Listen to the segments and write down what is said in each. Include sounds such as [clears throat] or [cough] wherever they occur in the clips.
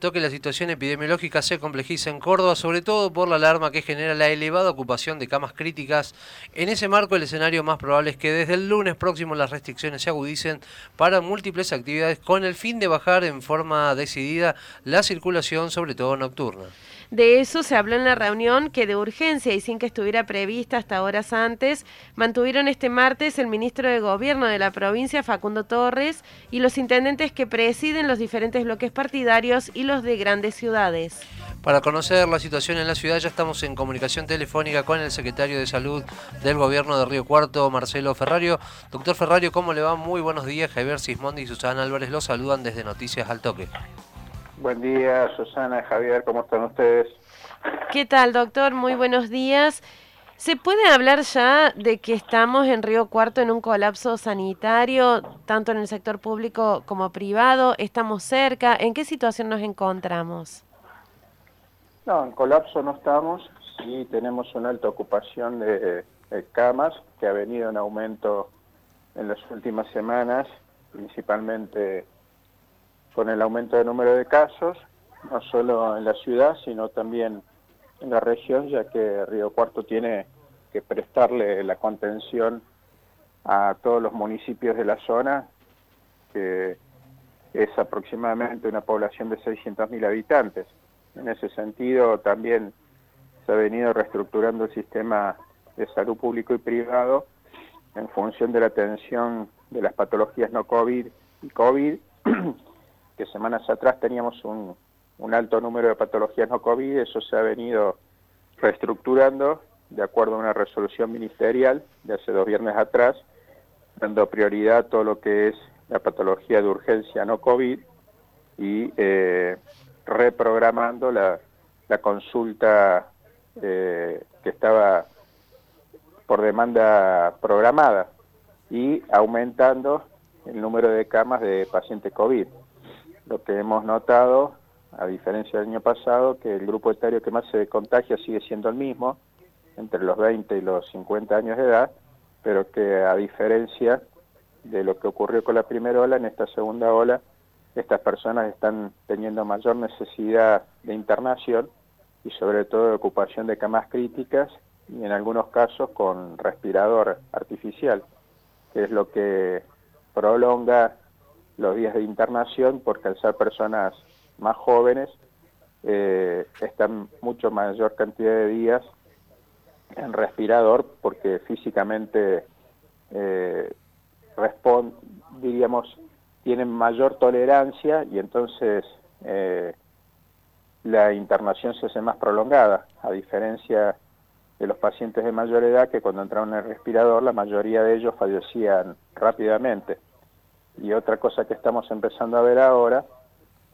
que la situación epidemiológica se complejiza en Córdoba, sobre todo por la alarma que genera la elevada ocupación de camas críticas. En ese marco, el escenario más probable es que desde el lunes próximo las restricciones se agudicen para múltiples actividades con el fin de bajar en forma decidida la circulación, sobre todo nocturna. De eso se habló en la reunión que de urgencia y sin que estuviera prevista hasta horas antes, mantuvieron este martes el ministro de Gobierno de la provincia, Facundo Torres, y los intendentes que presiden los diferentes bloques partidarios y los de grandes ciudades. Para conocer la situación en la ciudad ya estamos en comunicación telefónica con el secretario de Salud del Gobierno de Río Cuarto, Marcelo Ferrario. Doctor Ferrario, ¿cómo le va? Muy buenos días. Javier Sismondi y Susana Álvarez los saludan desde Noticias al Toque. Buen día, Susana, Javier, ¿cómo están ustedes? ¿Qué tal, doctor? Muy buenos días. ¿Se puede hablar ya de que estamos en Río Cuarto en un colapso sanitario, tanto en el sector público como privado? ¿Estamos cerca? ¿En qué situación nos encontramos? No, en colapso no estamos. Sí tenemos una alta ocupación de, camas que ha venido en aumento en las últimas semanas, principalmente con el aumento del número de casos, no solo en la ciudad, sino también en la región, ya que Río Cuarto tiene que prestarle la contención a todos los municipios de la zona, que es aproximadamente una población de 600.000 habitantes. En ese sentido, también se ha venido reestructurando el sistema de salud público y privado en función de la atención de las patologías no COVID y COVID [clears throat] que semanas atrás teníamos un, alto número de patologías no COVID, eso se ha venido reestructurando de acuerdo a una resolución ministerial de hace dos viernes atrás, dando prioridad a todo lo que es la patología de urgencia no COVID y eh, reprogramando la, consulta eh, que estaba por demanda programada y aumentando el número de camas de pacientes COVID. Lo que hemos notado, a diferencia del año pasado, que el grupo etario que más se contagia sigue siendo el mismo, entre los 20 y los 50 años de edad, pero que a diferencia de lo que ocurrió con la primera ola, en esta segunda ola, estas personas están teniendo mayor necesidad de internación y sobre todo de ocupación de camas críticas y en algunos casos con respirador artificial, que es lo que prolonga los días de internación porque al ser personas más jóvenes eh, están mucho mayor cantidad de días en respirador porque físicamente eh, diríamos, tienen mayor tolerancia y entonces eh, la internación se hace más prolongada, a diferencia de los pacientes de mayor edad que cuando entraron en el respirador la mayoría de ellos fallecían rápidamente. Y otra cosa que estamos empezando a ver ahora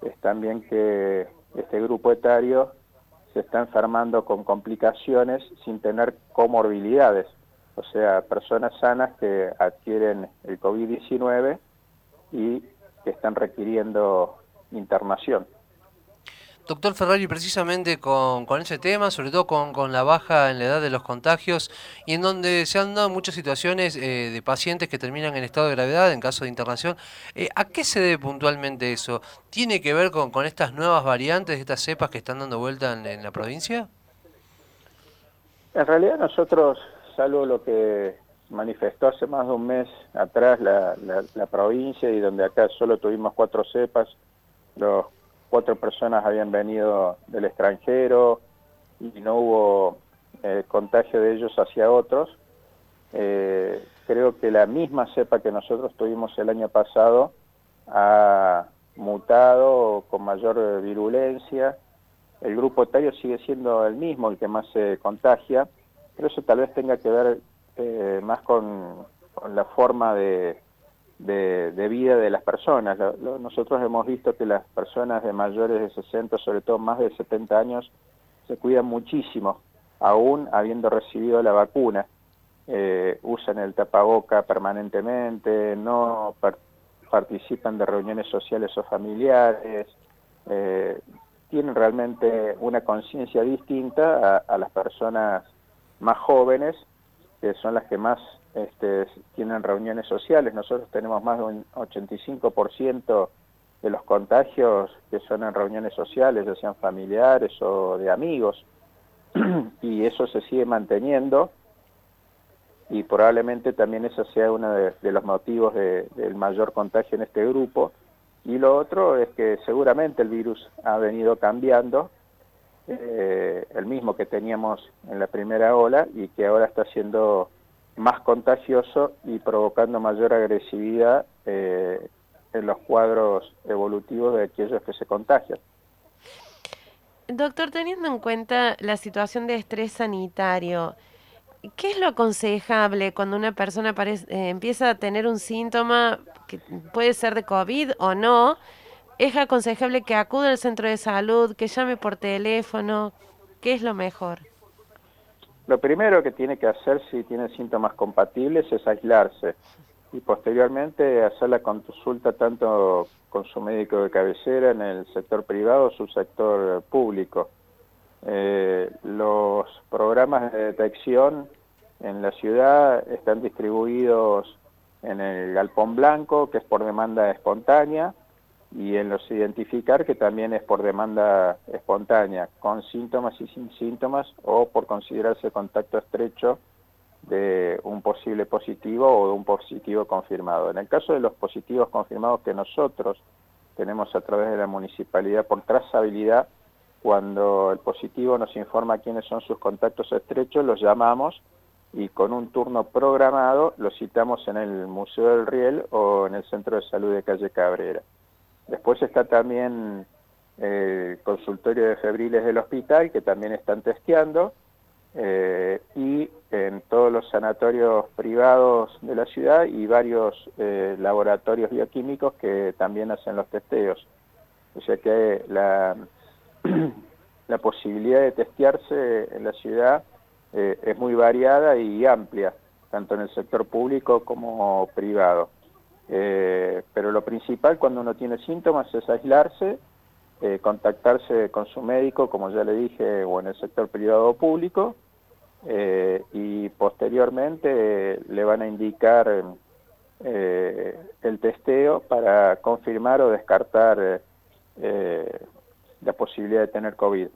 es también que este grupo etario se está enfermando con complicaciones sin tener comorbilidades, o sea, personas sanas que adquieren el COVID-19 y que están requiriendo internación. Doctor Ferrari, precisamente con, ese tema, sobre todo con, la baja en la edad de los contagios y en donde se han dado muchas situaciones eh, de pacientes que terminan en estado de gravedad en caso de internación, eh, ¿a qué se debe puntualmente eso? ¿Tiene que ver con, estas nuevas variantes, estas cepas que están dando vuelta en, la provincia? En realidad nosotros, salvo lo que manifestó hace más de un mes atrás la, la provincia y donde acá solo tuvimos cuatro cepas, los cuatro personas habían venido del extranjero y no hubo eh, contagio de ellos hacia otros. Eh, creo que la misma cepa que nosotros tuvimos el año pasado ha mutado con mayor virulencia. El grupo etario sigue siendo el mismo, el que más se contagia, pero eso tal vez tenga que ver eh, más con la forma de, de, vida de las personas. nosotros hemos visto que las personas de mayores de 60, sobre todo más de 70 años, se cuidan muchísimo, aún habiendo recibido la vacuna. Eh, usan el tapaboca permanentemente, no participan de reuniones sociales o familiares, eh, tienen realmente una conciencia distinta a las personas más jóvenes, que son las que más este, tienen reuniones sociales. Nosotros tenemos más de un 85% de los contagios que son en reuniones sociales, ya sean familiares o de amigos, [clears throat] y eso se sigue manteniendo y probablemente también ese sea uno de, los motivos del mayor contagio en este grupo. Y lo otro es que seguramente el virus ha venido cambiando, eh, el mismo que teníamos en la primera ola y que ahora está siendo más contagioso y provocando mayor agresividad eh, en los cuadros evolutivos de aquellos que se contagian. Doctor, teniendo en cuenta la situación de estrés sanitario, ¿qué es lo aconsejable cuando una persona eh, empieza a tener un síntoma que puede ser de COVID o no? ¿Es aconsejable que acude al centro de salud, que llame por teléfono? ¿Qué es lo mejor? Lo primero que tiene que hacer si tiene síntomas compatibles es aislarse y posteriormente hacer la consulta tanto con su médico de cabecera en el sector privado o su sector público. Eh, los programas de detección en la ciudad están distribuidos en el galpón blanco, que es por demanda espontánea, y en los identificar, que también es por demanda espontánea, con síntomas y sin síntomas, o por considerarse contacto estrecho de un posible positivo o de un positivo confirmado. En el caso de los positivos confirmados que nosotros tenemos a través de la municipalidad por trazabilidad, cuando el positivo nos informa quiénes son sus contactos estrechos, los llamamos y con un turno programado los citamos en el Museo del Riel o en el Centro de Salud de Calle Cabrera. Después está también el consultorio de febriles del hospital, que también están testeando, eh, y en todos los sanatorios privados de la ciudad y varios eh, laboratorios bioquímicos que también hacen los testeos. O sea que la, [clears throat] posibilidad de testearse en la ciudad eh, es muy variada y amplia, tanto en el sector público como privado. Pero lo principal cuando uno tiene síntomas es aislarse, contactarse con su médico, como ya le dije, o en el sector privado o público, eh, y posteriormente le van a indicar eh, el testeo para confirmar o descartar eh, la posibilidad de tener COVID.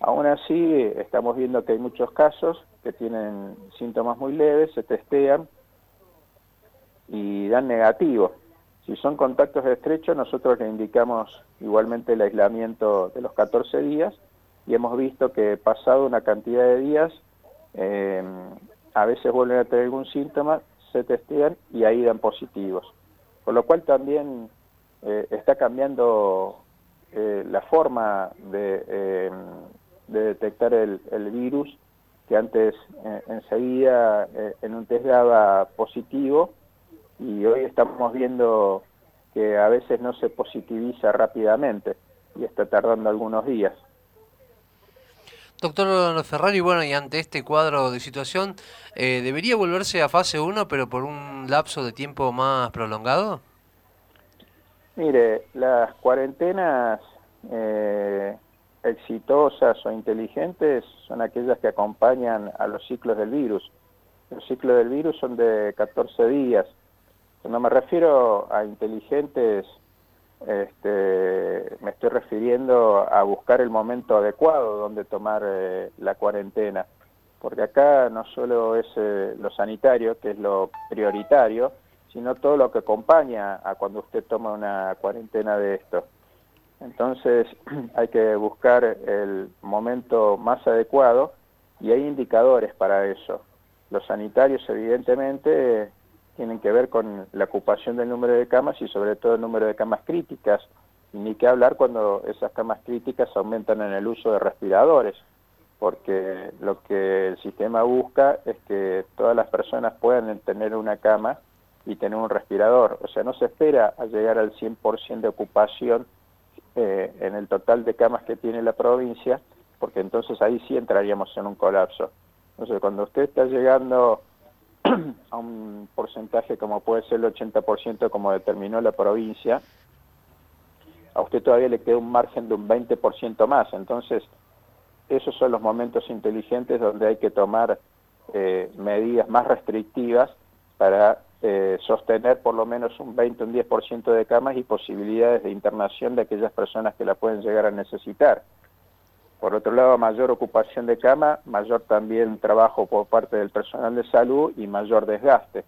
Aún así, estamos viendo que hay muchos casos que tienen síntomas muy leves, se testean y dan negativo. Si son contactos estrechos, nosotros le indicamos igualmente el aislamiento de los 14 días y hemos visto que pasado una cantidad de días eh, a veces vuelven a tener algún síntoma, se testean y ahí dan positivos. Con lo cual también eh, está cambiando eh, la forma de, detectar el, virus, que antes enseguida en un test daba positivo y hoy estamos viendo que a veces no se positiviza rápidamente y está tardando algunos días. Doctor Ferrari, bueno, y ante este cuadro de situación, eh, ¿debería volverse a fase 1 pero por un lapso de tiempo más prolongado? Mire, las cuarentenas eh, exitosas o inteligentes son aquellas que acompañan a los ciclos del virus. Los ciclos del virus son de 14 días. No me refiero a inteligentes este, me estoy refiriendo a buscar el momento adecuado donde tomar eh, la cuarentena, porque acá no solo es eh, lo sanitario, que es lo prioritario, sino todo lo que acompaña a cuando usted toma una cuarentena de esto. Entonces [clears throat] hay que buscar el momento más adecuado y hay indicadores para eso. Los sanitarios evidentemente tienen que ver con la ocupación del número de camas y sobre todo el número de camas críticas, y ni que hablar cuando esas camas críticas aumentan en el uso de respiradores, porque lo que el sistema busca es que todas las personas puedan tener una cama y tener un respirador, o sea, no se espera a llegar al 100% de ocupación eh, en el total de camas que tiene la provincia, porque entonces ahí sí entraríamos en un colapso. Entonces, cuando usted está llegando a un porcentaje como puede ser el 80% como determinó la provincia, a usted todavía le queda un margen de un 20% más. Entonces, esos son los momentos inteligentes donde hay que tomar eh, medidas más restrictivas para eh, sostener por lo menos un 20 o un 10% de camas y posibilidades de internación de aquellas personas que la pueden llegar a necesitar. Por otro lado, mayor ocupación de cama, mayor también trabajo por parte del personal de salud y mayor desgaste.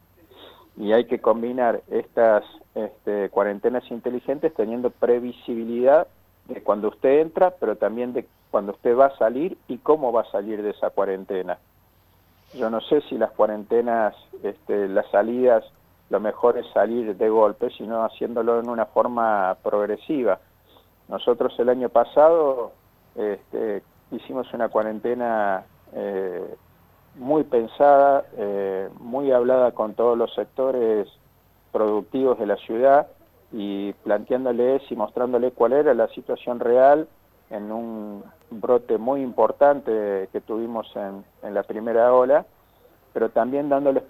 Y hay que combinar estas este, cuarentenas inteligentes teniendo previsibilidad de cuando usted entra, pero también de cuando usted va a salir y cómo va a salir de esa cuarentena. Yo no sé si las cuarentenas, este, las salidas, lo mejor es salir de golpe, sino haciéndolo en una forma progresiva. Nosotros el año pasado este, hicimos una cuarentena eh, muy pensada, eh, muy hablada con todos los sectores productivos de la ciudad y planteándoles y mostrándoles cuál era la situación real en un brote muy importante que tuvimos en, la primera ola, pero también dándoles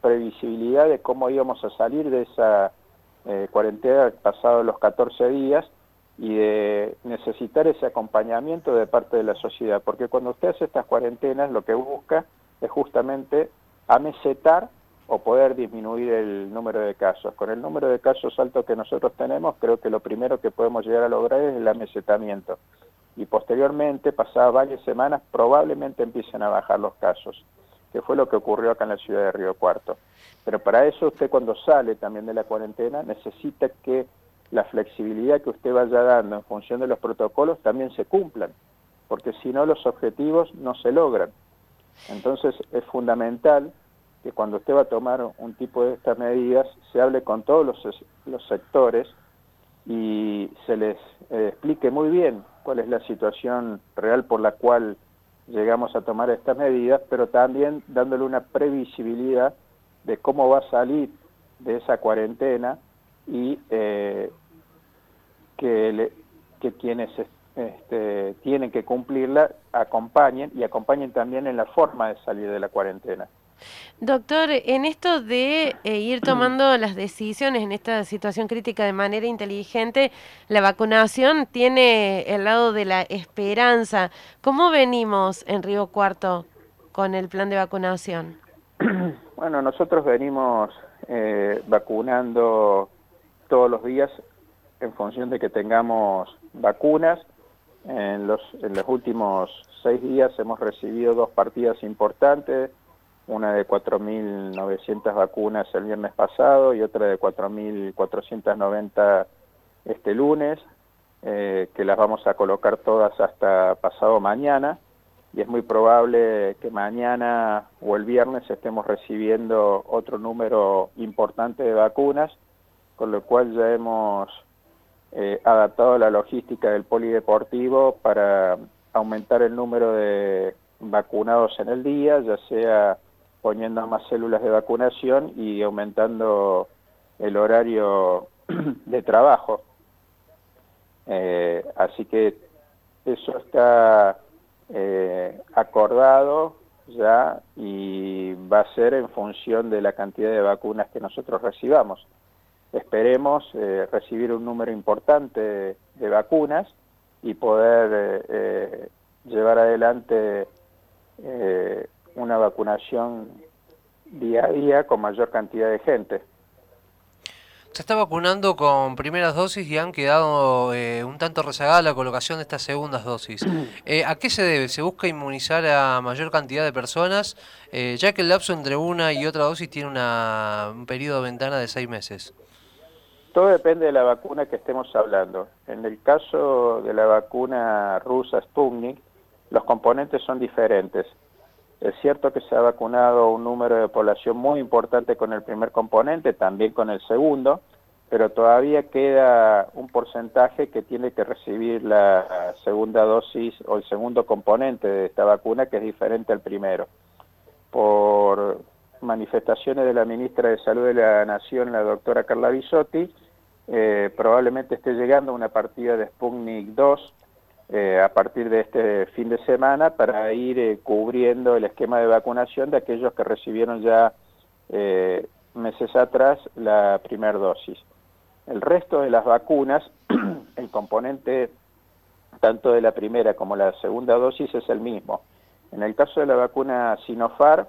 previsibilidad de cómo íbamos a salir de esa eh, cuarentena pasados los 14 días y de necesitar ese acompañamiento de parte de la sociedad, porque cuando usted hace estas cuarentenas lo que busca es justamente amesetar o poder disminuir el número de casos. Con el número de casos alto que nosotros tenemos, creo que lo primero que podemos llegar a lograr es el amesetamiento. Y posteriormente, pasadas varias semanas, probablemente empiecen a bajar los casos, que fue lo que ocurrió acá en la ciudad de Río Cuarto. Pero para eso usted cuando sale también de la cuarentena necesita que la flexibilidad que usted vaya dando en función de los protocolos también se cumplan, porque si no los objetivos no se logran. Entonces es fundamental que cuando usted va a tomar un tipo de estas medidas se hable con todos los, sectores y se les eh, explique muy bien cuál es la situación real por la cual llegamos a tomar estas medidas, pero también dándole una previsibilidad de cómo va a salir de esa cuarentena y eh, que, que quienes este, tienen que cumplirla acompañen y acompañen también en la forma de salir de la cuarentena. Doctor, en esto de eh, ir [clears throat] tomando las decisiones en esta situación crítica de manera inteligente, la vacunación tiene el lado de la esperanza. ¿Cómo venimos en Río Cuarto con el plan de vacunación? [clears throat] Bueno, nosotros venimos eh, vacunando todos los días en función de que tengamos vacunas. En los, en los últimos seis días hemos recibido dos partidas importantes una de 4.900 vacunas el viernes pasado y otra de 4.490 este lunes, eh, que las vamos a colocar todas hasta pasado mañana y es muy probable que mañana o el viernes estemos recibiendo otro número importante de vacunas, con lo cual ya hemos eh, adaptado la logística del polideportivo para aumentar el número de vacunados en el día, ya sea poniendo más células de vacunación y aumentando el horario [clears throat] de trabajo. Eh, así que eso está eh, acordado ya y va a ser en función de la cantidad de vacunas que nosotros recibamos. Esperemos eh, recibir un número importante de, vacunas y poder llevar adelante una vacunación día a día con mayor cantidad de gente. Se está vacunando con primeras dosis y han quedado eh, un tanto rezagada la colocación de estas segundas dosis. [clears throat] Eh, ¿A qué se debe? ¿Se busca inmunizar a mayor cantidad de personas, eh, ya que el lapso entre una y otra dosis tiene una, un periodo de ventana de seis meses? Todo depende de la vacuna que estemos hablando. En el caso de la vacuna rusa Sputnik, los componentes son diferentes. Es cierto que se ha vacunado un número de población muy importante con el primer componente, también con el segundo, pero todavía queda un porcentaje que tiene que recibir la segunda dosis o el segundo componente de esta vacuna que es diferente al primero. Por manifestaciones de la ministra de Salud de la Nación, la doctora Carla Bisotti, eh, probablemente esté llegando una partida de Sputnik 2 eh, a partir de este fin de semana para ir eh, cubriendo el esquema de vacunación de aquellos que recibieron ya meses atrás la primera dosis. El resto de las vacunas, [clears throat] el componente tanto de la primera como la segunda dosis es el mismo. En el caso de la vacuna Sinopharm,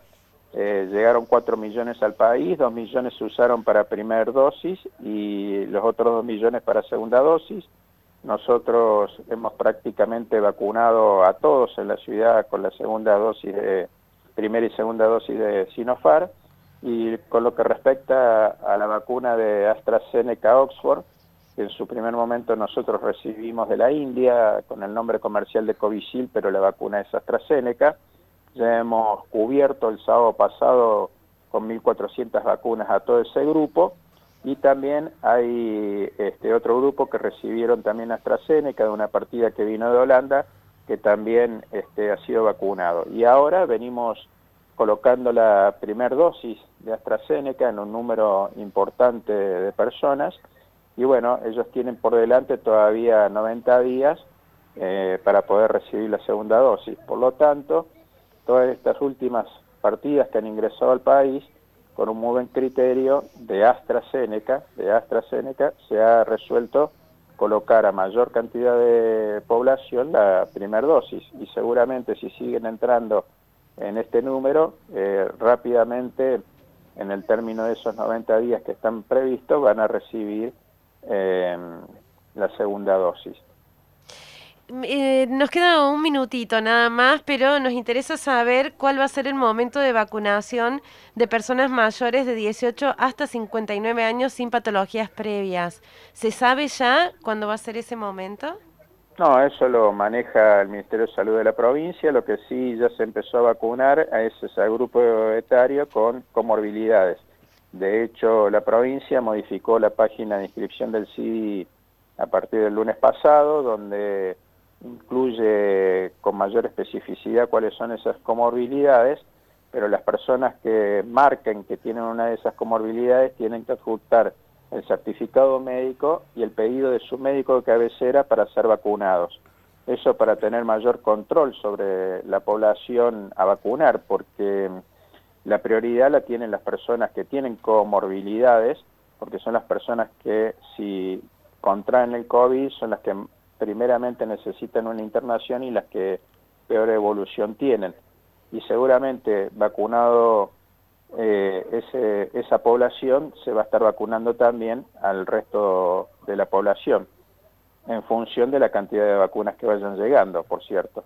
eh, llegaron 4 millones al país, 2 millones se usaron para primera dosis y los otros 2 millones para segunda dosis. Nosotros hemos prácticamente vacunado a todos en la ciudad con la segunda dosis de primera y segunda dosis de Sinopharm y con lo que respecta a la vacuna de AstraZeneca Oxford, que en su primer momento nosotros recibimos de la India con el nombre comercial de Covisil, pero la vacuna es AstraZeneca. Ya hemos cubierto el sábado pasado con 1.400 vacunas a todo ese grupo y también hay este otro grupo que recibieron también AstraZeneca de una partida que vino de Holanda que también este, ha sido vacunado. Y ahora venimos colocando la primera dosis de AstraZeneca en un número importante de personas y bueno, ellos tienen por delante todavía 90 días eh, para poder recibir la segunda dosis. Por lo tanto, todas estas últimas partidas que han ingresado al país con un muy buen criterio de AstraZeneca, de AstraZeneca se ha resuelto colocar a mayor cantidad de población la primera dosis y seguramente si siguen entrando en este número, eh, rápidamente en el término de esos 90 días que están previstos van a recibir eh, la segunda dosis. Eh, nos queda un minutito nada más, pero nos interesa saber cuál va a ser el momento de vacunación de personas mayores de 18 hasta 59 años sin patologías previas. ¿Se sabe ya cuándo va a ser ese momento? No, eso lo maneja el Ministerio de Salud de la provincia, lo que sí ya se empezó a vacunar es ese grupo etario con comorbilidades. De hecho, la provincia modificó la página de inscripción del CIDI a partir del lunes pasado, donde incluye con mayor especificidad cuáles son esas comorbilidades, pero las personas que marquen que tienen una de esas comorbilidades tienen que adjuntar el certificado médico y el pedido de su médico de cabecera para ser vacunados. Eso para tener mayor control sobre la población a vacunar, porque la prioridad la tienen las personas que tienen comorbilidades, porque son las personas que si contraen el COVID son las que primeramente necesitan una internación y las que peor evolución tienen. Y seguramente vacunado eh, esa población se va a estar vacunando también al resto de la población, en función de la cantidad de vacunas que vayan llegando, por cierto.